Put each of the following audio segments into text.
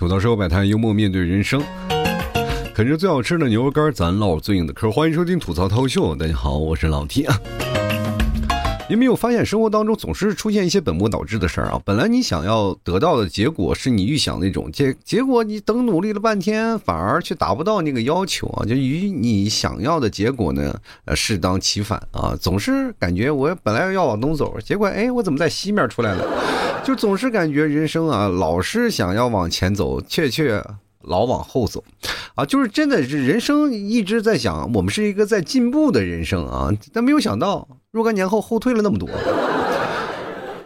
吐槽社会百态，幽默面对人生。啃着最好吃的牛肉干，咱唠最硬的嗑。欢迎收听吐槽涛秀，大家好，我是老 T 啊。你没有发现生活当中总是出现一些本末倒置的事儿啊？本来你想要得到的结果是你预想那种结，结果你等努力了半天，反而却达不到那个要求啊！就与你想要的结果呢，呃，适当其反啊！总是感觉我本来要往东走，结果哎，我怎么在西面出来了？就总是感觉人生啊，老是想要往前走，却却。老往后走，啊，就是真的是人生一直在想，我们是一个在进步的人生啊，但没有想到若干年后后退了那么多。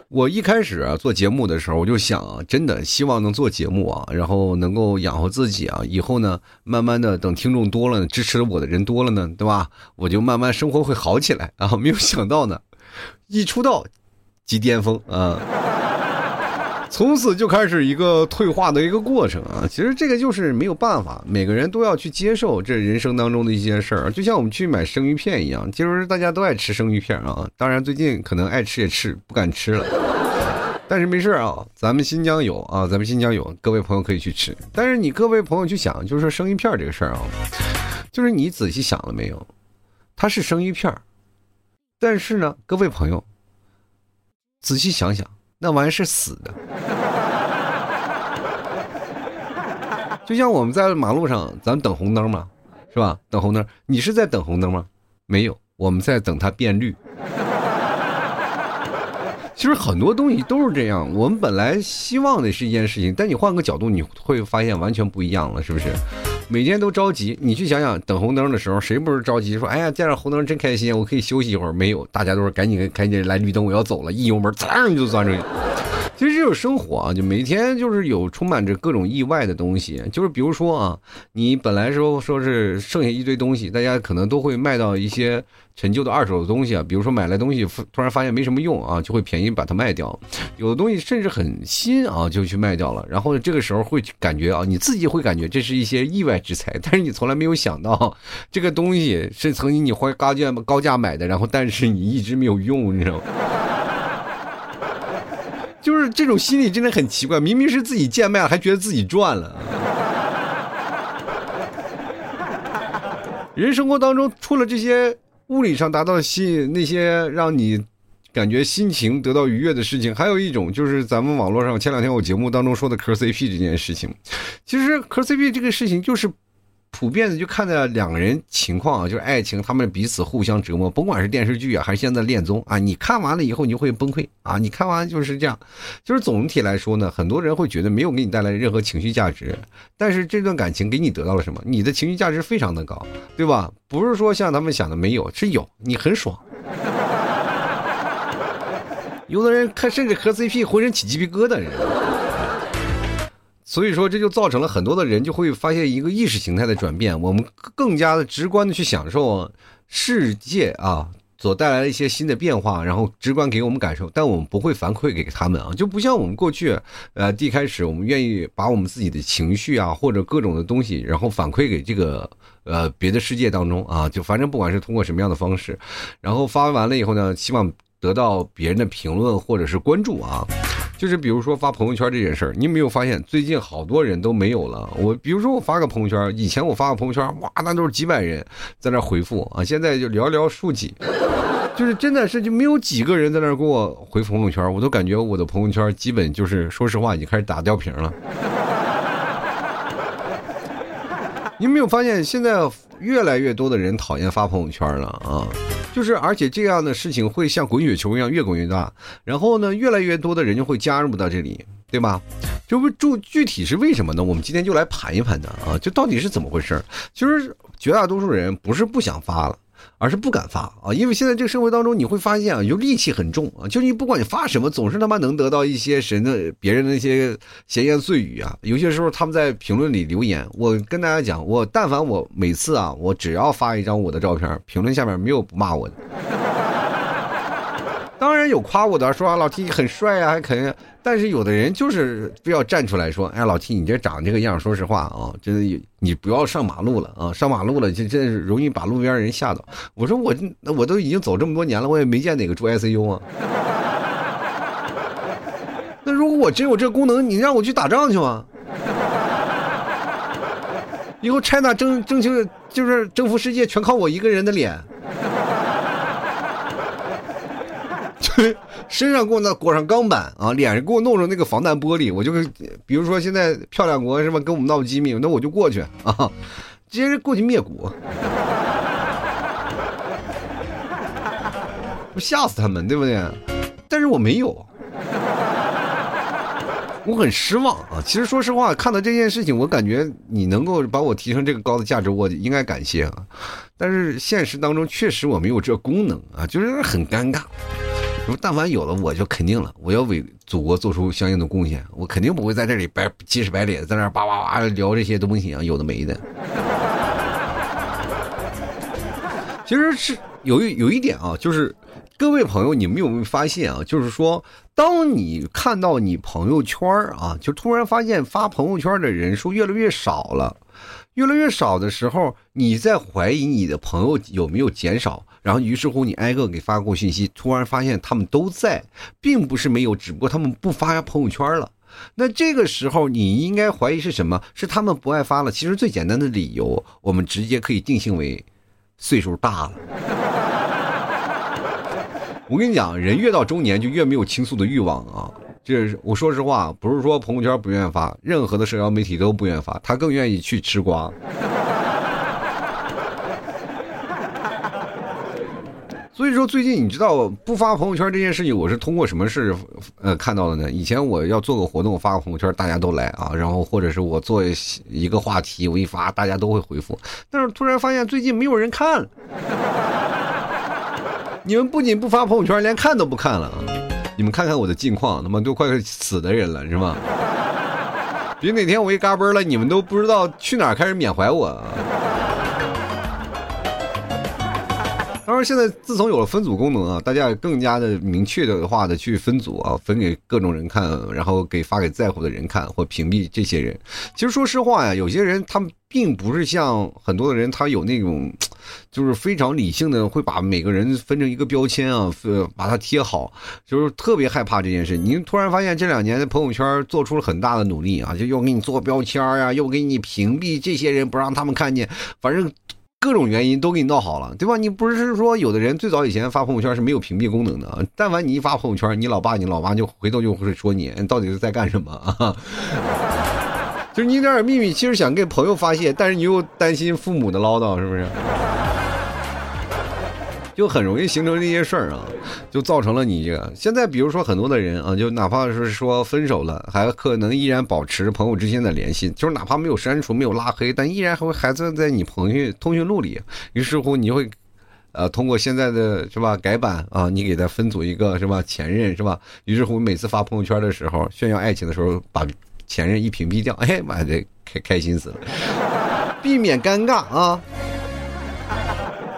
我一开始啊做节目的时候，我就想啊，真的希望能做节目啊，然后能够养活自己啊，以后呢，慢慢的等听众多了，支持我的人多了呢，对吧？我就慢慢生活会好起来啊。没有想到呢，一出道即巅峰啊。从此就开始一个退化的一个过程啊！其实这个就是没有办法，每个人都要去接受这人生当中的一些事儿，就像我们去买生鱼片一样，就是大家都爱吃生鱼片啊。当然最近可能爱吃也吃不敢吃了，但是没事啊，咱们新疆有啊，咱们新疆有，各位朋友可以去吃。但是你各位朋友去想，就是说生鱼片这个事儿啊，就是你仔细想了没有？它是生鱼片但是呢，各位朋友仔细想想。那玩意是死的，就像我们在马路上，咱等红灯嘛，是吧？等红灯，你是在等红灯吗？没有，我们在等它变绿。其实很多东西都是这样，我们本来希望的是一件事情，但你换个角度，你会发现完全不一样了，是不是？每天都着急，你去想想，等红灯的时候，谁不是着急？说，哎呀，见着红灯真开心，我可以休息一会儿。没有，大家都是赶紧赶紧来绿灯，我要走了，一油门，噌就钻出去。其实这种生活啊，就每天就是有充满着各种意外的东西。就是比如说啊，你本来说说是剩下一堆东西，大家可能都会卖到一些陈旧的二手的东西啊。比如说买来东西突然发现没什么用啊，就会便宜把它卖掉。有的东西甚至很新啊，就去卖掉了。然后这个时候会感觉啊，你自己会感觉这是一些意外之财，但是你从来没有想到这个东西是曾经你花高价高价买的，然后但是你一直没有用，你知道吗？就是这种心理真的很奇怪，明明是自己贱卖了，还觉得自己赚了。人生活当中，除了这些物理上达到心那些让你感觉心情得到愉悦的事情，还有一种就是咱们网络上前两天我节目当中说的磕 CP 这件事情。其实磕 CP 这个事情就是。普遍的就看在两个人情况啊，就是爱情，他们彼此互相折磨，甭管是电视剧啊，还是现在恋综啊，你看完了以后你就会崩溃啊！你看完就是这样，就是总体来说呢，很多人会觉得没有给你带来任何情绪价值，但是这段感情给你得到了什么？你的情绪价值非常的高，对吧？不是说像他们想的没有，是有，你很爽。有的人看甚至磕 CP 浑身起鸡皮疙瘩，人。所以说，这就造成了很多的人就会发现一个意识形态的转变。我们更加的直观的去享受世界啊所带来的一些新的变化，然后直观给我们感受，但我们不会反馈给他们啊，就不像我们过去，呃，一开始我们愿意把我们自己的情绪啊或者各种的东西，然后反馈给这个呃别的世界当中啊，就反正不管是通过什么样的方式，然后发完了以后呢，希望得到别人的评论或者是关注啊。就是比如说发朋友圈这件事儿，你有没有发现最近好多人都没有了？我比如说我发个朋友圈，以前我发个朋友圈，哇，那都是几百人在那回复啊，现在就寥寥数几，就是真的是就没有几个人在那给我回朋友圈，我都感觉我的朋友圈基本就是说实话已经开始打吊瓶了。你没有发现现在越来越多的人讨厌发朋友圈了啊？就是，而且这样的事情会像滚雪球一样越滚越大，然后呢，越来越多的人就会加入到这里，对吧？就不注具体是为什么呢？我们今天就来盘一盘的啊，就到底是怎么回事？其实绝大多数人不是不想发了。而是不敢发啊，因为现在这个社会当中，你会发现啊，就戾气很重啊，就你不管你发什么，总是他妈能得到一些神的别人的那些闲言碎语啊。有些时候他们在评论里留言，我跟大家讲，我但凡我每次啊，我只要发一张我的照片，评论下面没有不骂我的。当然有夸我的，说啊老 T 很帅啊，还肯。但是有的人就是非要站出来说，哎老 T 你这长这个样，说实话啊，真的你不要上马路了啊，上马路了就真是容易把路边人吓到。我说我我都已经走这么多年了，我也没见哪个住 ICU 啊。那如果我真有这功能，你让我去打仗去吗？以后 China 征征求就是征服世界，全靠我一个人的脸。对，身上给我那裹上钢板啊，脸上给我弄上那个防弹玻璃，我就比如说现在漂亮国是吧，跟我们闹机密，那我就过去啊，直接过去灭国，不吓死他们，对不对？但是我没有。我很失望啊！其实说实话，看到这件事情，我感觉你能够把我提升这个高的价值，我应该感谢啊。但是现实当中确实我没有这功能啊，就是很尴尬。说但凡有了，我就肯定了，我要为祖国做出相应的贡献，我肯定不会在这里白鸡屎白脸在那叭叭叭聊这些东西啊，有的没的。其实是有一有一点啊，就是各位朋友，你们有没有发现啊？就是说。当你看到你朋友圈啊，就突然发现发朋友圈的人数越来越少了，越来越少的时候，你在怀疑你的朋友有没有减少，然后于是乎你挨个给发过信息，突然发现他们都在，并不是没有，只不过他们不发朋友圈了。那这个时候你应该怀疑是什么？是他们不爱发了？其实最简单的理由，我们直接可以定性为岁数大了。我跟你讲，人越到中年就越没有倾诉的欲望啊！这我说实话，不是说朋友圈不愿意发，任何的社交媒体都不愿意发，他更愿意去吃瓜。所以说，最近你知道不发朋友圈这件事情，我是通过什么事呃看到的呢？以前我要做个活动，发个朋友圈，大家都来啊，然后或者是我做一个话题，我一发，大家都会回复。但是突然发现最近没有人看。你们不仅不发朋友圈，连看都不看了！你们看看我的近况，他妈都快死的人了，是吗？别哪天我一嘎嘣了，你们都不知道去哪儿开始缅怀我。啊现在自从有了分组功能啊，大家也更加的明确的话的去分组啊，分给各种人看，然后给发给在乎的人看，或屏蔽这些人。其实说实话呀，有些人他们并不是像很多的人，他有那种，就是非常理性的会把每个人分成一个标签啊，呃，把它贴好，就是特别害怕这件事。您突然发现这两年的朋友圈做出了很大的努力啊，就又给你做标签呀，又给你屏蔽这些人，不让他们看见，反正。各种原因都给你闹好了，对吧？你不是说有的人最早以前发朋友圈是没有屏蔽功能的，但凡你一发朋友圈，你老爸、你老妈就回头就会说你，你到底是在干什么啊？就是你有点秘密，其实想给朋友发泄，但是你又担心父母的唠叨，是不是？就很容易形成这些事儿啊，就造成了你这个。现在比如说很多的人啊，就哪怕是说分手了，还可能依然保持朋友之间的联系，就是哪怕没有删除、没有拉黑，但依然还会还在在你朋友通讯录里。于是乎，你就会，呃，通过现在的是吧改版啊，你给他分组一个是吧前任是吧？于是乎，每次发朋友圈的时候炫耀爱情的时候，把前任一屏蔽掉，哎妈的，开开心死了，避免尴尬啊。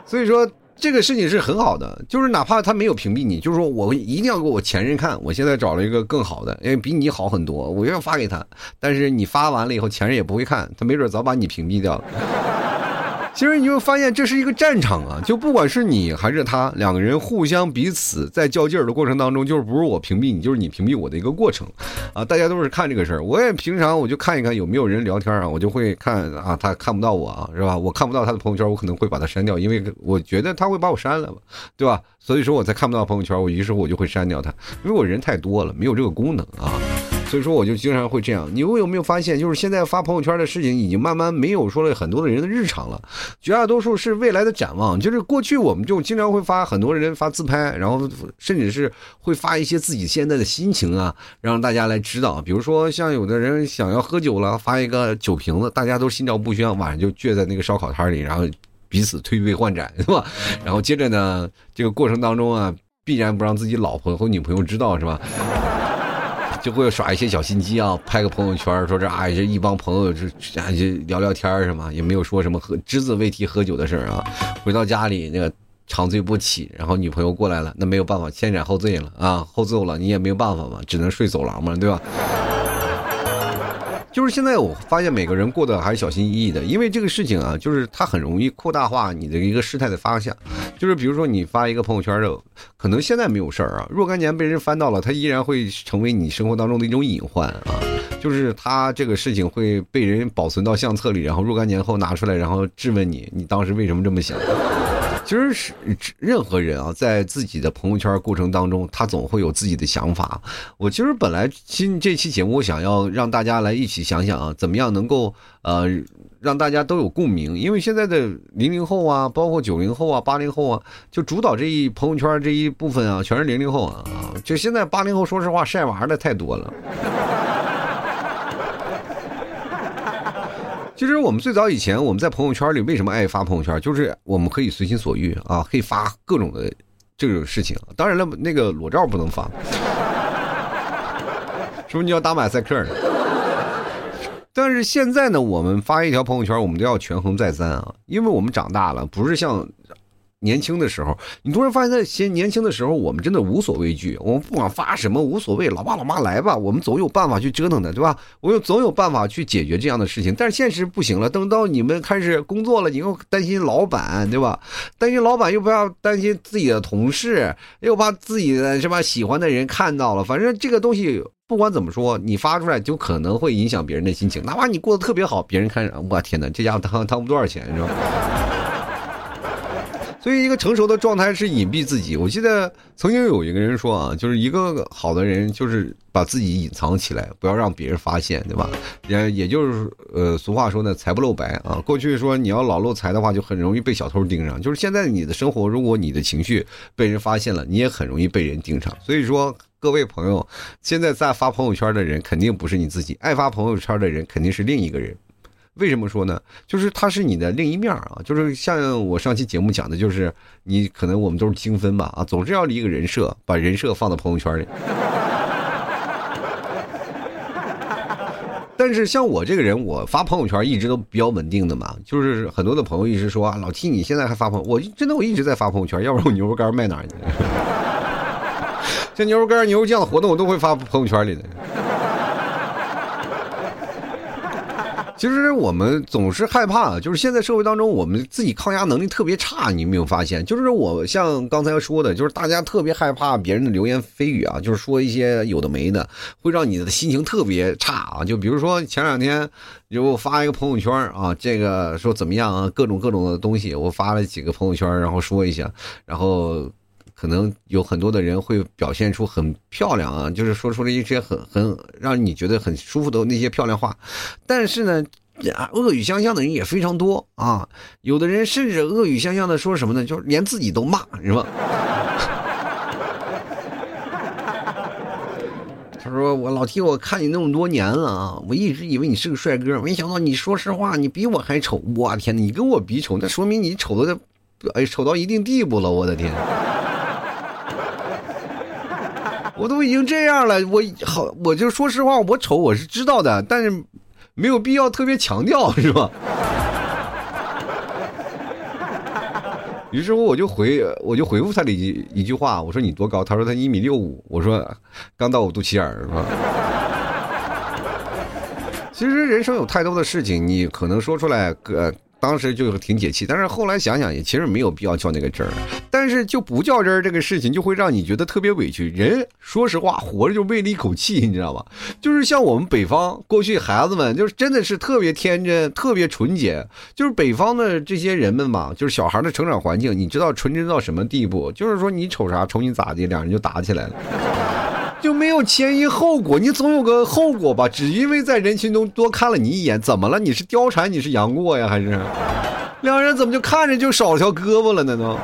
所以说。这个事情是很好的，就是哪怕他没有屏蔽你，就是说我一定要给我前任看，我现在找了一个更好的，因为比你好很多，我要发给他。但是你发完了以后，前任也不会看，他没准早把你屏蔽掉了。其实你会发现这是一个战场啊，就不管是你还是他，两个人互相彼此在较劲儿的过程当中，就是不是我屏蔽你，就是你屏蔽我的一个过程，啊，大家都是看这个事儿。我也平常我就看一看有没有人聊天啊，我就会看啊，他看不到我啊，是吧？我看不到他的朋友圈，我可能会把他删掉，因为我觉得他会把我删了嘛，对吧？所以说我才看不到朋友圈，我于是我就会删掉他，因为我人太多了，没有这个功能啊。所以说，我就经常会这样。你有没有发现，就是现在发朋友圈的事情，已经慢慢没有说了很多的人的日常了，绝大多数是未来的展望。就是过去我们就经常会发很多人发自拍，然后甚至是会发一些自己现在的心情啊，让大家来指导。比如说，像有的人想要喝酒了，发一个酒瓶子，大家都心照不宣，晚上就聚在那个烧烤摊里，然后彼此推杯换盏，是吧？然后接着呢，这个过程当中啊，必然不让自己老婆和女朋友知道，是吧？就会耍一些小心机啊，拍个朋友圈，说这啊，这一帮朋友就啊就聊聊天什么？也没有说什么喝只字未提喝酒的事儿啊。回到家里那个长醉不起，然后女朋友过来了，那没有办法，先斩后奏了啊，后奏了，你也没有办法嘛，只能睡走廊嘛，对吧？就是现在我发现每个人过得还是小心翼翼的，因为这个事情啊，就是它很容易扩大化你的一个事态的发向。就是比如说你发一个朋友圈的，可能现在没有事儿啊，若干年被人翻到了，它依然会成为你生活当中的一种隐患啊。就是他这个事情会被人保存到相册里，然后若干年后拿出来，然后质问你，你当时为什么这么想？其实是任何人啊，在自己的朋友圈过程当中，他总会有自己的想法。我其实本来今这期节目，我想要让大家来一起想想啊，怎么样能够呃让大家都有共鸣。因为现在的零零后啊，包括九零后啊、八零后啊，就主导这一朋友圈这一部分啊，全是零零后啊。就现在八零后，说实话晒娃的太多了。其实我们最早以前，我们在朋友圈里为什么爱发朋友圈？就是我们可以随心所欲啊，可以发各种的这种事情。当然了，那个裸照不能发，是不是你要打马赛克呢？但是现在呢，我们发一条朋友圈，我们都要权衡再三啊，因为我们长大了，不是像。年轻的时候，你突然发现，在先年轻的时候，我们真的无所畏惧，我们不管发什么无所谓，老爸老妈来吧，我们总有办法去折腾的，对吧？我有总有办法去解决这样的事情。但是现实不行了，等到你们开始工作了，你又担心老板，对吧？担心老板又不要担心自己的同事，又怕自己的是吧喜欢的人看到了。反正这个东西不管怎么说，你发出来就可能会影响别人的心情，哪怕你过得特别好，别人看，我天哪，这家伙贪贪不多少钱，是吧？所以，一个成熟的状态是隐蔽自己。我记得曾经有一个人说啊，就是一个好的人，就是把自己隐藏起来，不要让别人发现，对吧？也也就是呃，俗话说的“财不露白”啊。过去说你要老露财的话，就很容易被小偷盯上。就是现在你的生活，如果你的情绪被人发现了，你也很容易被人盯上。所以说，各位朋友，现在在发朋友圈的人肯定不是你自己，爱发朋友圈的人肯定是另一个人。为什么说呢？就是他是你的另一面啊，就是像我上期节目讲的，就是你可能我们都是精分吧啊，总是要立一个人设，把人设放到朋友圈里。但是像我这个人，我发朋友圈一直都比较稳定的嘛，就是很多的朋友一直说啊，老 T 你现在还发朋友，我真的我一直在发朋友圈，要不然我牛肉干卖哪去？像牛肉干、牛肉酱的活动，我都会发朋友圈里的。其实我们总是害怕，就是现在社会当中，我们自己抗压能力特别差。你有没有发现？就是我像刚才说的，就是大家特别害怕别人的流言蜚语啊，就是说一些有的没的，会让你的心情特别差啊。就比如说前两天，就发一个朋友圈啊，这个说怎么样啊，各种各种的东西，我发了几个朋友圈，然后说一下，然后。可能有很多的人会表现出很漂亮啊，就是说出了一些很很让你觉得很舒服的那些漂亮话，但是呢，恶语相向的人也非常多啊。有的人甚至恶语相向的说什么呢？就是连自己都骂，是吧？他说：“我老提我看你那么多年了啊，我一直以为你是个帅哥，没想到你说实话，你比我还丑。我天，你跟我比丑，那说明你丑的，哎，丑到一定地步了。我的天！”我都已经这样了，我好，我就说实话，我丑我是知道的，但是没有必要特别强调，是吧？于是乎，我就回，我就回复他了一句一句话，我说你多高？他说他一米六五，我说刚到我肚脐眼儿，是吧？其实人生有太多的事情，你可能说出来，呃。当时就挺解气，但是后来想想也其实没有必要较那个真儿，但是就不较真儿这个事情就会让你觉得特别委屈。人说实话，活着就为了一口气，你知道吗？就是像我们北方过去孩子们，就是真的是特别天真、特别纯洁。就是北方的这些人们嘛，就是小孩的成长环境，你知道纯真到什么地步？就是说你瞅啥，瞅你咋的，两人就打起来了。就没有前因后果，你总有个后果吧？只因为在人群中多看了你一眼，怎么了？你是貂蝉，你是杨过呀？还是两人怎么就看着就少了条胳膊了呢？都。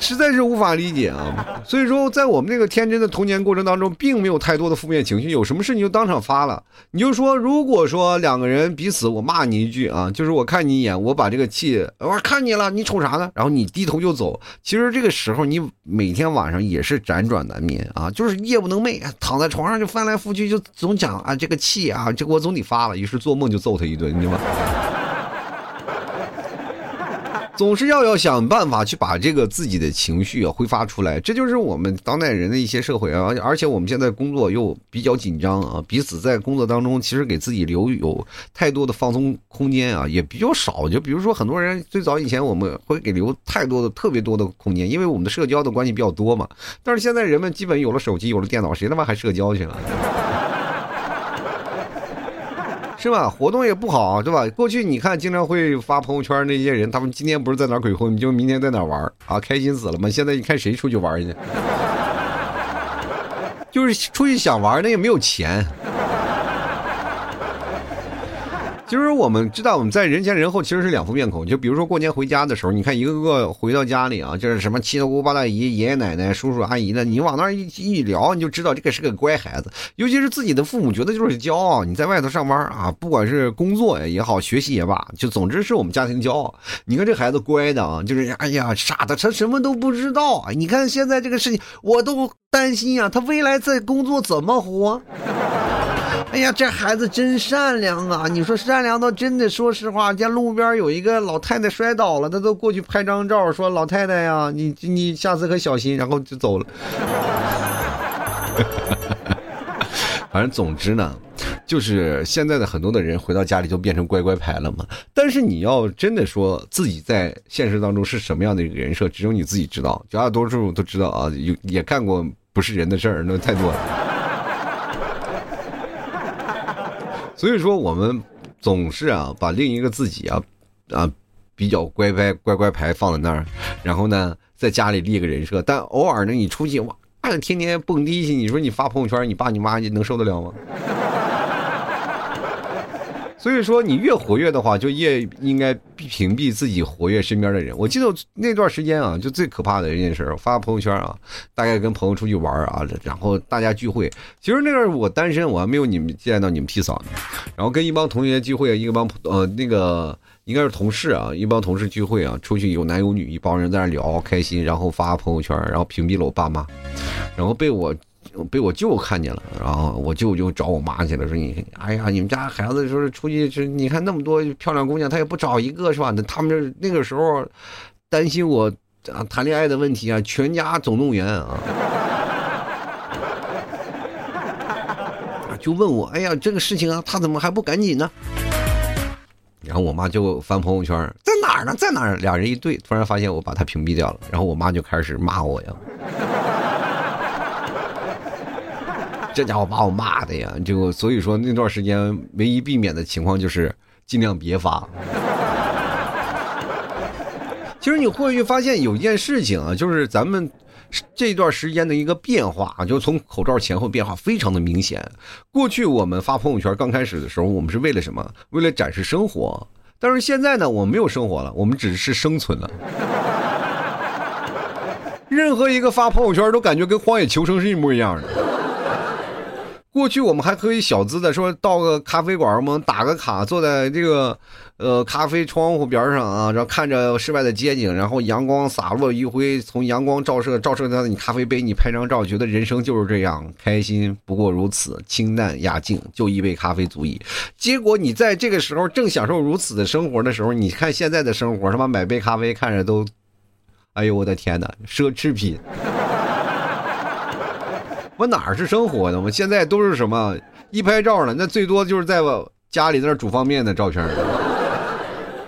实在是无法理解啊！所以说，在我们这个天真的童年过程当中，并没有太多的负面情绪，有什么事你就当场发了。你就说，如果说两个人彼此，我骂你一句啊，就是我看你一眼，我把这个气，我看你了，你瞅啥呢？然后你低头就走。其实这个时候，你每天晚上也是辗转难眠啊，就是夜不能寐，躺在床上就翻来覆去，就总讲啊这个气啊，这个我总得发了，于是做梦就揍他一顿，你知道吗？总是要要想办法去把这个自己的情绪啊挥发出来，这就是我们当代人的一些社会啊。而且我们现在工作又比较紧张啊，彼此在工作当中其实给自己留有太多的放松空间啊，也比较少。就比如说很多人最早以前我们会给留太多的特别多的空间，因为我们的社交的关系比较多嘛。但是现在人们基本有了手机，有了电脑，谁他妈还社交去了？是吧？活动也不好，对吧？过去你看经常会发朋友圈那些人，他们今天不是在哪鬼混，就明天在哪玩啊，开心死了嘛！现在你看谁出去玩去？就是出去想玩，那也没有钱。其实我们知道，我们在人前人后其实是两副面孔。就比如说过年回家的时候，你看一个个回到家里啊，就是什么七大姑八大姨、爷爷奶奶、叔叔阿姨的，你往那儿一一聊，你就知道这个是个乖孩子。尤其是自己的父母觉得就是骄傲。你在外头上班啊，不管是工作也好，学习也罢，就总之是我们家庭骄傲。你看这孩子乖的啊，就是哎呀傻的，他什么都不知道。你看现在这个事情，我都担心呀，他未来在工作怎么活？哎呀，这孩子真善良啊！你说善良到真的，说实话，见路边有一个老太太摔倒了，他都过去拍张照，说老太太呀，你你下次可小心，然后就走了。反正总之呢，就是现在的很多的人回到家里就变成乖乖牌了嘛。但是你要真的说自己在现实当中是什么样的一个人设，只有你自己知道。绝大多数都知道啊，有也干过不是人的事儿，那太多了。所以说，我们总是啊，把另一个自己啊，啊，比较乖乖乖乖牌放在那儿，然后呢，在家里立个人设。但偶尔呢，你出去哇，天天蹦迪去，你说你发朋友圈，你爸你妈你能受得了吗？所以说，你越活跃的话，就越应该屏蔽自己活跃身边的人。我记得那段时间啊，就最可怕的一件事，发朋友圈啊，大概跟朋友出去玩啊，然后大家聚会。其实那阵我单身，我还没有你们见到你们 P 嫂呢。然后跟一帮同学聚会，一个帮呃那个应该是同事啊，一帮同事聚会啊，出去有男有女，一帮人在那聊开心，然后发朋友圈，然后屏蔽了我爸妈，然后被我。被我舅看见了，然后我舅就找我妈去了，说你，哎呀，你们家孩子说是出去，是你看那么多漂亮姑娘，他也不找一个是吧？那他们那个时候担心我啊谈恋爱的问题啊，全家总动员啊，就问我，哎呀，这个事情啊，他怎么还不赶紧呢？然后我妈就翻朋友圈，在哪儿呢？在哪儿？俩人一对，突然发现我把他屏蔽掉了，然后我妈就开始骂我呀。这家伙把我骂的呀，就所以说那段时间唯一避免的情况就是尽量别发。其实你会去发现有一件事情啊，就是咱们这段时间的一个变化，就从口罩前后变化非常的明显。过去我们发朋友圈刚开始的时候，我们是为了什么？为了展示生活。但是现在呢，我们没有生活了，我们只是生存了。任何一个发朋友圈都感觉跟荒野求生是一模一样的。过去我们还可以小资的说到个咖啡馆，我们打个卡，坐在这个呃咖啡窗户边上啊，然后看着室外的街景，然后阳光洒落余晖，从阳光照射照射到你咖啡杯，你拍张照，觉得人生就是这样，开心不过如此，清淡雅静，就一杯咖啡足矣。结果你在这个时候正享受如此的生活的时候，你看现在的生活，他妈买杯咖啡看着都，哎呦我的天哪，奢侈品。我哪儿是生活的？我现在都是什么？一拍照了，那最多就是在我家里那煮方便面的照片。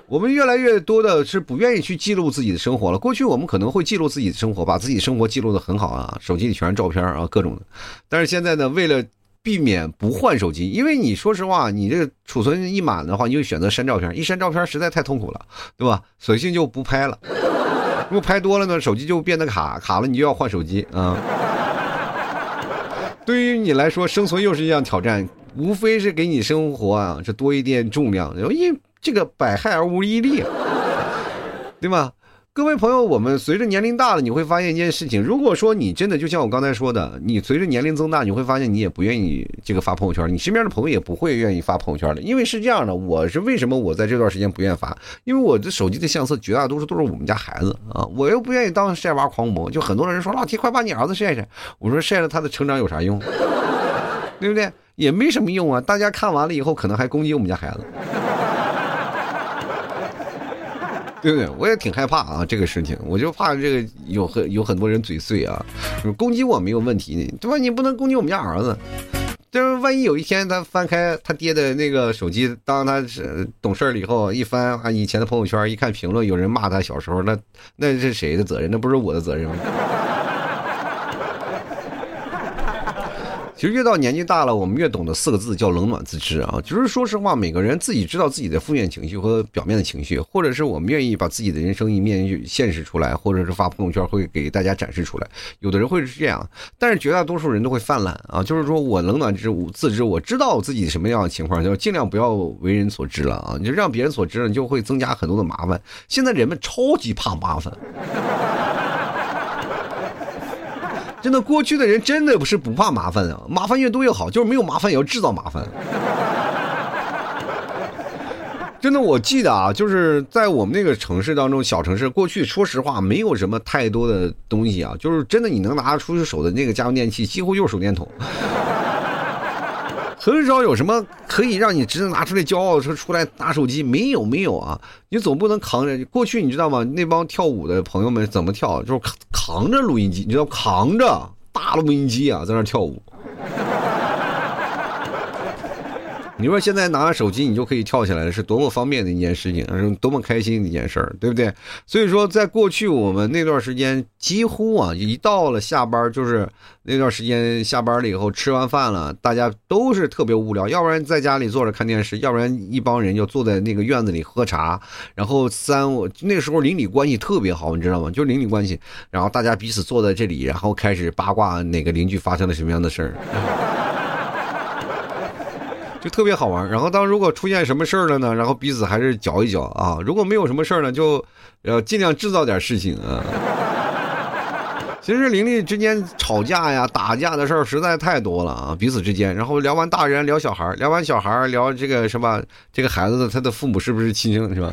我们越来越多的是不愿意去记录自己的生活了。过去我们可能会记录自己的生活，把自己生活记录的很好啊，手机里全是照片啊，各种的。但是现在呢，为了避免不换手机，因为你说实话，你这个储存一满的话，你就选择删照片，一删照片实在太痛苦了，对吧？索性就不拍了。如果拍多了呢，手机就变得卡卡了，你就要换手机啊。对于你来说，生存又是一项挑战，无非是给你生活啊，这多一点重量，因为这个百害而无一利，对吗？各位朋友，我们随着年龄大了，你会发现一件事情：如果说你真的就像我刚才说的，你随着年龄增大，你会发现你也不愿意这个发朋友圈，你身边的朋友也不会愿意发朋友圈的，因为是这样的，我是为什么我在这段时间不愿意发？因为我的手机的相册绝大多数都是我们家孩子啊，我又不愿意当晒娃狂魔，就很多人说老提快把你儿子晒晒，我说晒了他的成长有啥用？对不对？也没什么用啊，大家看完了以后可能还攻击我们家孩子。对不对？我也挺害怕啊，这个事情，我就怕这个有很有很多人嘴碎啊，攻击我没有问题，对吧？你不能攻击我们家儿子，就是万一有一天他翻开他爹的那个手机，当他是懂事了以后，一翻啊以前的朋友圈，一看评论，有人骂他小时候，那那是谁的责任？那不是我的责任吗？其实越到年纪大了，我们越懂得四个字叫冷暖自知啊。就是说实话，每个人自己知道自己的负面情绪和表面的情绪，或者是我们愿意把自己的人生一面现实出来，或者是发朋友圈会给大家展示出来。有的人会是这样，但是绝大多数人都会泛滥啊。就是说我冷暖知自知，我知道自己什么样的情况，就尽量不要为人所知了啊。你就让别人所知了，就会增加很多的麻烦。现在人们超级怕麻烦。真的，过去的人真的不是不怕麻烦啊，麻烦越多越好，就是没有麻烦也要制造麻烦。真的，我记得啊，就是在我们那个城市当中，小城市，过去说实话没有什么太多的东西啊，就是真的你能拿得出手的那个家用电器，几乎就是手电筒，很少有什么可以让你直接拿出来骄傲说出来拿手机，没有没有啊，你总不能扛着。过去你知道吗？那帮跳舞的朋友们怎么跳？就是扛扛着录音机，你知道扛着大录音机啊，在那跳舞。你说现在拿着手机，你就可以跳起来了，是多么方便的一件事情，是多么开心的一件事儿，对不对？所以说，在过去我们那段时间，几乎啊，一到了下班，就是那段时间下班了以后，吃完饭了，大家都是特别无聊，要不然在家里坐着看电视，要不然一帮人就坐在那个院子里喝茶，然后三我那时候邻里关系特别好，你知道吗？就邻里关系，然后大家彼此坐在这里，然后开始八卦哪个邻居发生了什么样的事儿。就特别好玩，然后当如果出现什么事儿了呢？然后彼此还是搅一搅啊。如果没有什么事儿呢，就呃尽量制造点事情啊。其实邻里之间吵架呀、打架的事儿实在太多了啊，彼此之间。然后聊完大人聊小孩，聊完小孩聊这个什么这个孩子的他的父母是不是亲生是吧？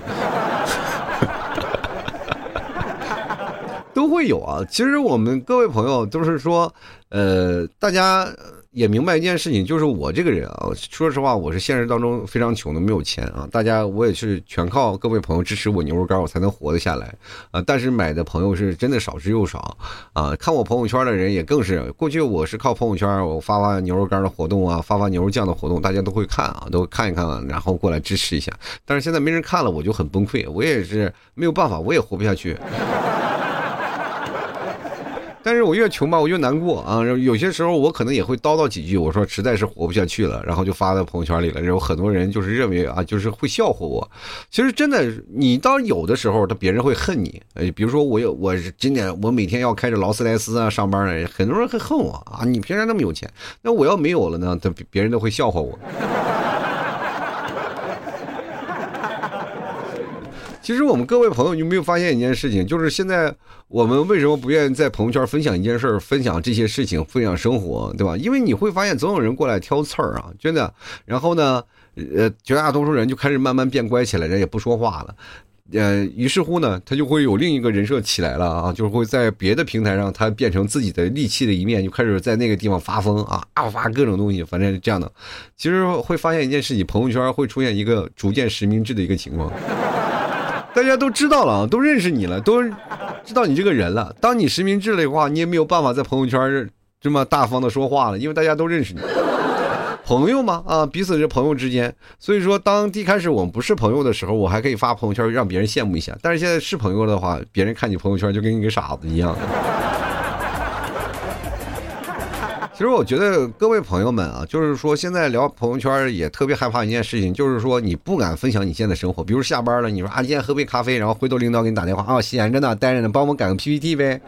都会有啊。其实我们各位朋友都是说，呃，大家。也明白一件事情，就是我这个人啊，说实话，我是现实当中非常穷的，没有钱啊。大家，我也是全靠各位朋友支持我牛肉干，我才能活得下来啊。但是买的朋友是真的少之又少啊。看我朋友圈的人也更是，过去我是靠朋友圈，我发发牛肉干的活动啊，发发牛肉酱的活动，大家都会看啊，都看一看，然后过来支持一下。但是现在没人看了，我就很崩溃，我也是没有办法，我也活不下去。但是我越穷吧，我越难过啊！有些时候我可能也会叨叨几句，我说实在是活不下去了，然后就发在朋友圈里了。然后很多人就是认为啊，就是会笑话我。其实真的，你当有的时候，他别人会恨你。呃，比如说我有，我今年我每天要开着劳斯莱斯啊上班呢，很多人会恨我啊！你凭啥那么有钱？那我要没有了呢？他别人都会笑话我。其实我们各位朋友，你有没有发现一件事情？就是现在我们为什么不愿意在朋友圈分享一件事儿，分享这些事情，分享生活，对吧？因为你会发现总有人过来挑刺儿啊，真的。然后呢，呃，绝大多数人就开始慢慢变乖起来，人也不说话了。呃，于是乎呢，他就会有另一个人设起来了啊，就是会在别的平台上，他变成自己的戾气的一面，就开始在那个地方发疯啊，啊发各种东西，反正是这样的。其实会发现一件事情，朋友圈会出现一个逐渐实名制的一个情况。大家都知道了，都认识你了，都知道你这个人了。当你实名制了的话，你也没有办法在朋友圈这么大方的说话了，因为大家都认识你。朋友嘛，啊，彼此是朋友之间。所以说，当一开始我们不是朋友的时候，我还可以发朋友圈让别人羡慕一下。但是现在是朋友的话，别人看你朋友圈就跟一个傻子一样。其实我觉得各位朋友们啊，就是说现在聊朋友圈也特别害怕一件事情，就是说你不敢分享你现在生活。比如下班了，你说啊，今天喝杯咖啡，然后回头领导给你打电话啊，闲着呢，待着呢，帮我们改个 PPT 呗。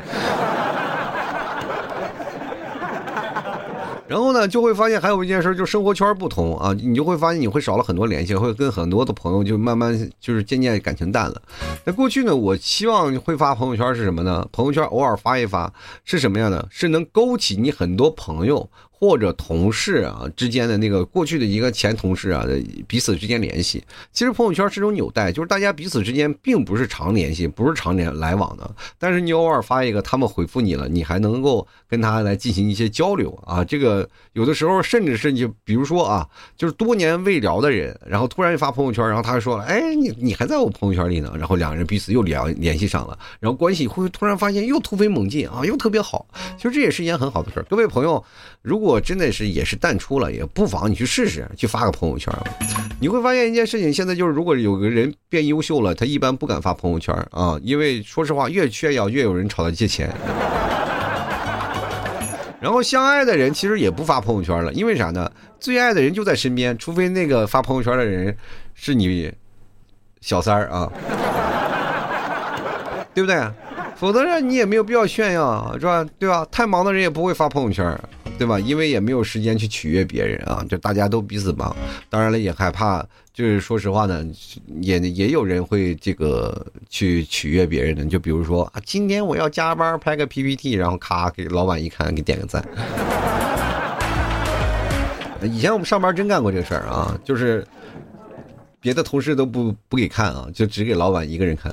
然后呢，就会发现还有一件事，就是生活圈不同啊，你就会发现你会少了很多联系，会跟很多的朋友就慢慢就是渐渐感情淡了。那过去呢，我希望会发朋友圈是什么呢？朋友圈偶尔发一发是什么样的？是能勾起你很多朋友。或者同事啊之间的那个过去的一个前同事啊的彼此之间联系，其实朋友圈是种纽带，就是大家彼此之间并不是常联系，不是常年来往的，但是你偶尔发一个，他们回复你了，你还能够跟他来进行一些交流啊。这个有的时候甚至是就比如说啊，就是多年未聊的人，然后突然发朋友圈，然后他说了，哎，你你还在我朋友圈里呢，然后两个人彼此又联联系上了，然后关系会突然发现又突飞猛进啊，又特别好。其实这也是一件很好的事儿，各位朋友，如果。我真的是也是淡出了，也不妨你去试试，去发个朋友圈。你会发现一件事情，现在就是如果有个人变优秀了，他一般不敢发朋友圈啊，因为说实话，越炫耀越有人朝他借钱。然后相爱的人其实也不发朋友圈了，因为啥呢？最爱的人就在身边，除非那个发朋友圈的人是你小三儿啊，对不对？否则呢，你也没有必要炫耀，是吧？对吧？太忙的人也不会发朋友圈，对吧？因为也没有时间去取悦别人啊，就大家都彼此忙。当然了，也害怕，就是说实话呢，也也有人会这个去取悦别人的。就比如说啊，今天我要加班拍个 PPT，然后咔给老板一看，给点个赞。以前我们上班真干过这个事儿啊，就是别的同事都不不给看啊，就只给老板一个人看。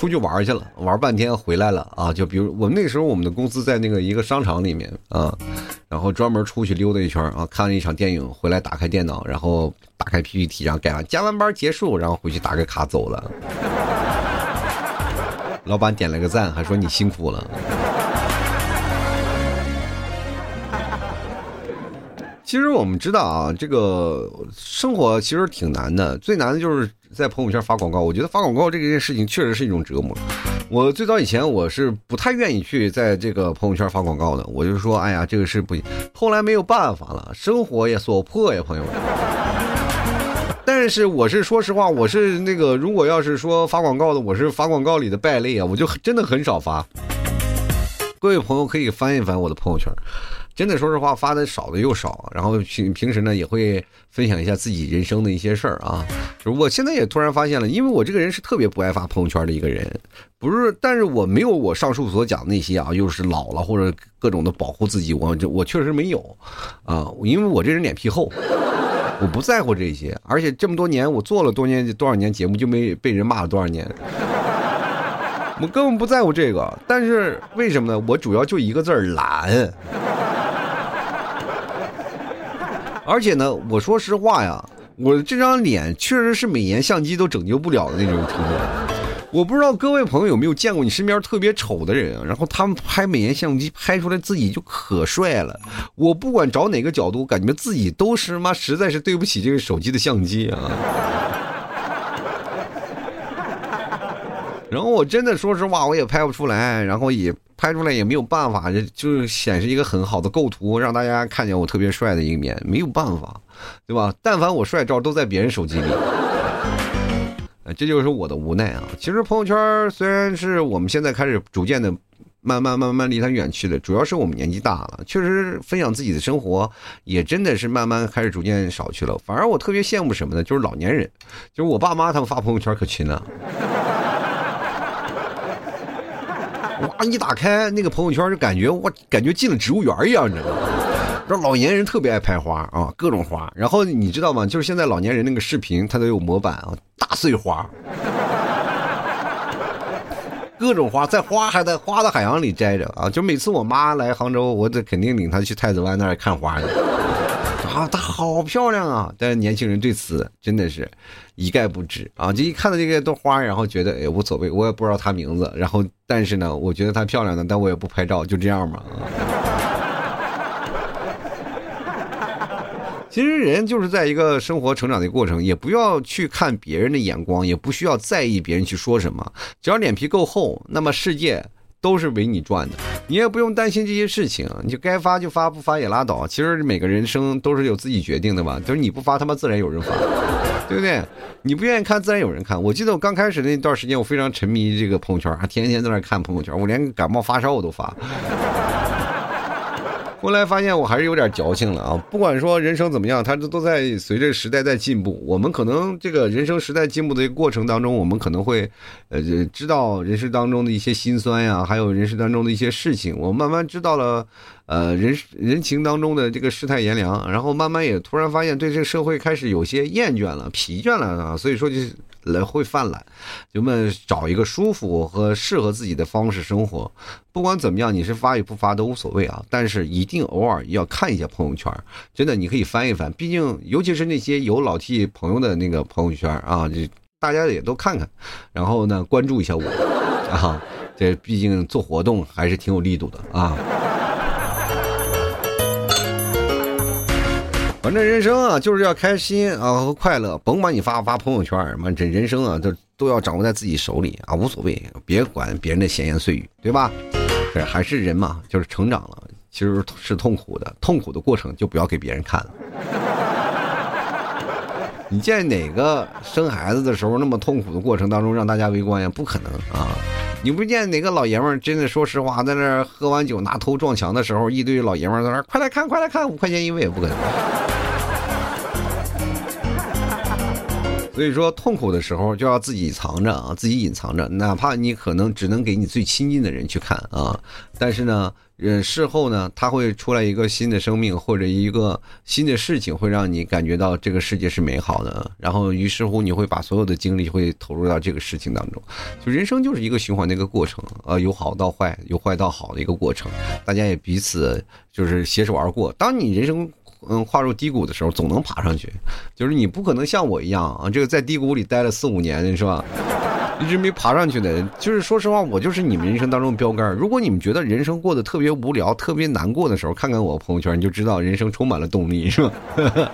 出去玩去了，玩半天回来了啊！就比如我们那时候，我们的公司在那个一个商场里面啊，然后专门出去溜达一圈啊，看了一场电影，回来打开电脑，然后打开 PPT，然后改完加完班结束，然后回去打个卡走了。老板点了个赞，还说你辛苦了。其实我们知道啊，这个生活其实挺难的，最难的就是在朋友圈发广告。我觉得发广告这件事情确实是一种折磨。我最早以前我是不太愿意去在这个朋友圈发广告的，我就说，哎呀，这个是不行。后来没有办法了，生活也所迫呀，朋友们。但是我是说实话，我是那个如果要是说发广告的，我是发广告里的败类啊，我就真的很少发。各位朋友可以翻一翻我的朋友圈。真的，说实话，发的少的又少。然后平平时呢，也会分享一下自己人生的一些事儿啊。我现在也突然发现了，因为我这个人是特别不爱发朋友圈的一个人，不是，但是我没有我上述所讲那些啊，又是老了或者各种的保护自己，我这我确实没有啊，因为我这人脸皮厚，我不在乎这些。而且这么多年，我做了多年多少年节目，就没被人骂了多少年，我根本不在乎这个。但是为什么呢？我主要就一个字儿懒。而且呢，我说实话呀，我这张脸确实是美颜相机都拯救不了的那种程度。我不知道各位朋友有没有见过你身边特别丑的人，然后他们拍美颜相机拍出来自己就可帅了。我不管找哪个角度，感觉自己都是妈实在是对不起这个手机的相机啊。然后我真的说实话，我也拍不出来，然后也。拍出来也没有办法，就是显示一个很好的构图，让大家看见我特别帅的一面，没有办法，对吧？但凡我帅照都在别人手机里，这就是我的无奈啊。其实朋友圈虽然是我们现在开始逐渐的慢慢慢慢离它远去了，主要是我们年纪大了，确实分享自己的生活也真的是慢慢开始逐渐少去了。反而我特别羡慕什么呢？就是老年人，就是我爸妈他们发朋友圈可勤了。哇！一打开那个朋友圈，就感觉我感觉进了植物园一样，你知道吗？这老年人特别爱拍花啊，各种花。然后你知道吗？就是现在老年人那个视频，它都有模板啊，大碎花，各种花，在花还在花的海洋里摘着啊。就每次我妈来杭州，我得肯定领她去太子湾那儿看花去。啊，它好漂亮啊！但是年轻人对此真的是一概不知啊！就一看到这个朵花，然后觉得哎无所谓，我也不知道它名字。然后，但是呢，我觉得它漂亮的，但我也不拍照，就这样嘛。其实人就是在一个生活成长的过程，也不要去看别人的眼光，也不需要在意别人去说什么，只要脸皮够厚，那么世界。都是为你转的，你也不用担心这些事情，你就该发就发，不发也拉倒。其实每个人生都是有自己决定的吧，就是你不发，他妈自然有人发，对不对？你不愿意看，自然有人看。我记得我刚开始那段时间，我非常沉迷这个朋友圈，还天天在那看朋友圈，我连感冒发烧我都发。后来发现我还是有点矫情了啊！不管说人生怎么样，它这都在随着时代在进步。我们可能这个人生时代进步的一个过程当中，我们可能会，呃，知道人生当中的一些辛酸呀，还有人生当中的一些事情。我慢慢知道了，呃，人人情当中的这个世态炎凉，然后慢慢也突然发现对这个社会开始有些厌倦了、疲倦了啊。所以说就。来会犯懒，人们找一个舒服和适合自己的方式生活。不管怎么样，你是发与不发都无所谓啊。但是一定偶尔要看一下朋友圈，真的你可以翻一翻。毕竟，尤其是那些有老 T 朋友的那个朋友圈啊，这大家也都看看，然后呢关注一下我啊。这毕竟做活动还是挺有力度的啊。反正人生啊，就是要开心啊和快乐，甭管你发不发朋友圈，妈这人生啊，都都要掌握在自己手里啊，无所谓，别管别人的闲言碎语，对吧？这还是人嘛，就是成长了，其实是痛苦的，痛苦的过程就不要给别人看了。你见哪个生孩子的时候那么痛苦的过程当中让大家围观呀？不可能啊！你不见哪个老爷们儿真的说实话，在那喝完酒拿头撞墙的时候，一堆老爷们儿在那快来看，快来看，五块钱一位，不可能。所以说，痛苦的时候就要自己藏着啊，自己隐藏着，哪怕你可能只能给你最亲近的人去看啊，但是呢。呃，事后呢，他会出来一个新的生命，或者一个新的事情，会让你感觉到这个世界是美好的。然后，于是乎，你会把所有的精力会投入到这个事情当中。就人生就是一个循环的一个过程，呃，由好到坏，由坏到好的一个过程。大家也彼此就是携手而过。当你人生嗯跨入低谷的时候，总能爬上去。就是你不可能像我一样啊，这个在低谷里待了四五年，是吧？一直没爬上去的，就是说实话，我就是你们人生当中标杆。如果你们觉得人生过得特别无聊、特别难过的时候，看看我朋友圈，你就知道人生充满了动力，是吧？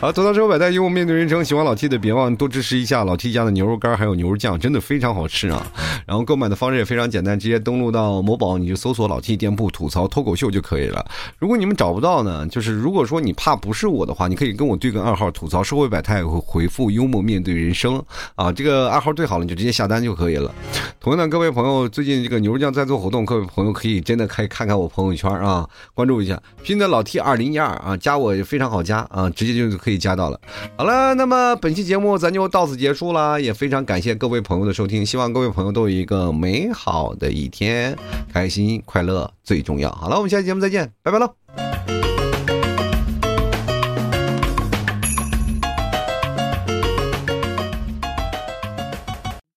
好，走到之后百态，幽默面对人生。喜欢老 T 的，别忘多支持一下老 T 家的牛肉干还有牛肉酱，真的非常好吃啊！然后购买的方式也非常简单，直接登录到某宝，你就搜索老 T 店铺吐槽脱口秀就可以了。如果你们找不到呢，就是如果说你怕不是我的话，你可以跟我对个暗号，吐槽社会百态，回复幽默面对人生啊，这个暗号对。最好了，你就直接下单就可以了。同样的，各位朋友，最近这个牛肉酱在做活动，各位朋友可以真的可以看看我朋友圈啊，关注一下，拼的老 T 二零一二啊，加我非常好加啊，直接就可以加到了。好了，那么本期节目咱就到此结束了，也非常感谢各位朋友的收听，希望各位朋友都有一个美好的一天，开心快乐最重要。好了，我们下期节目再见，拜拜了。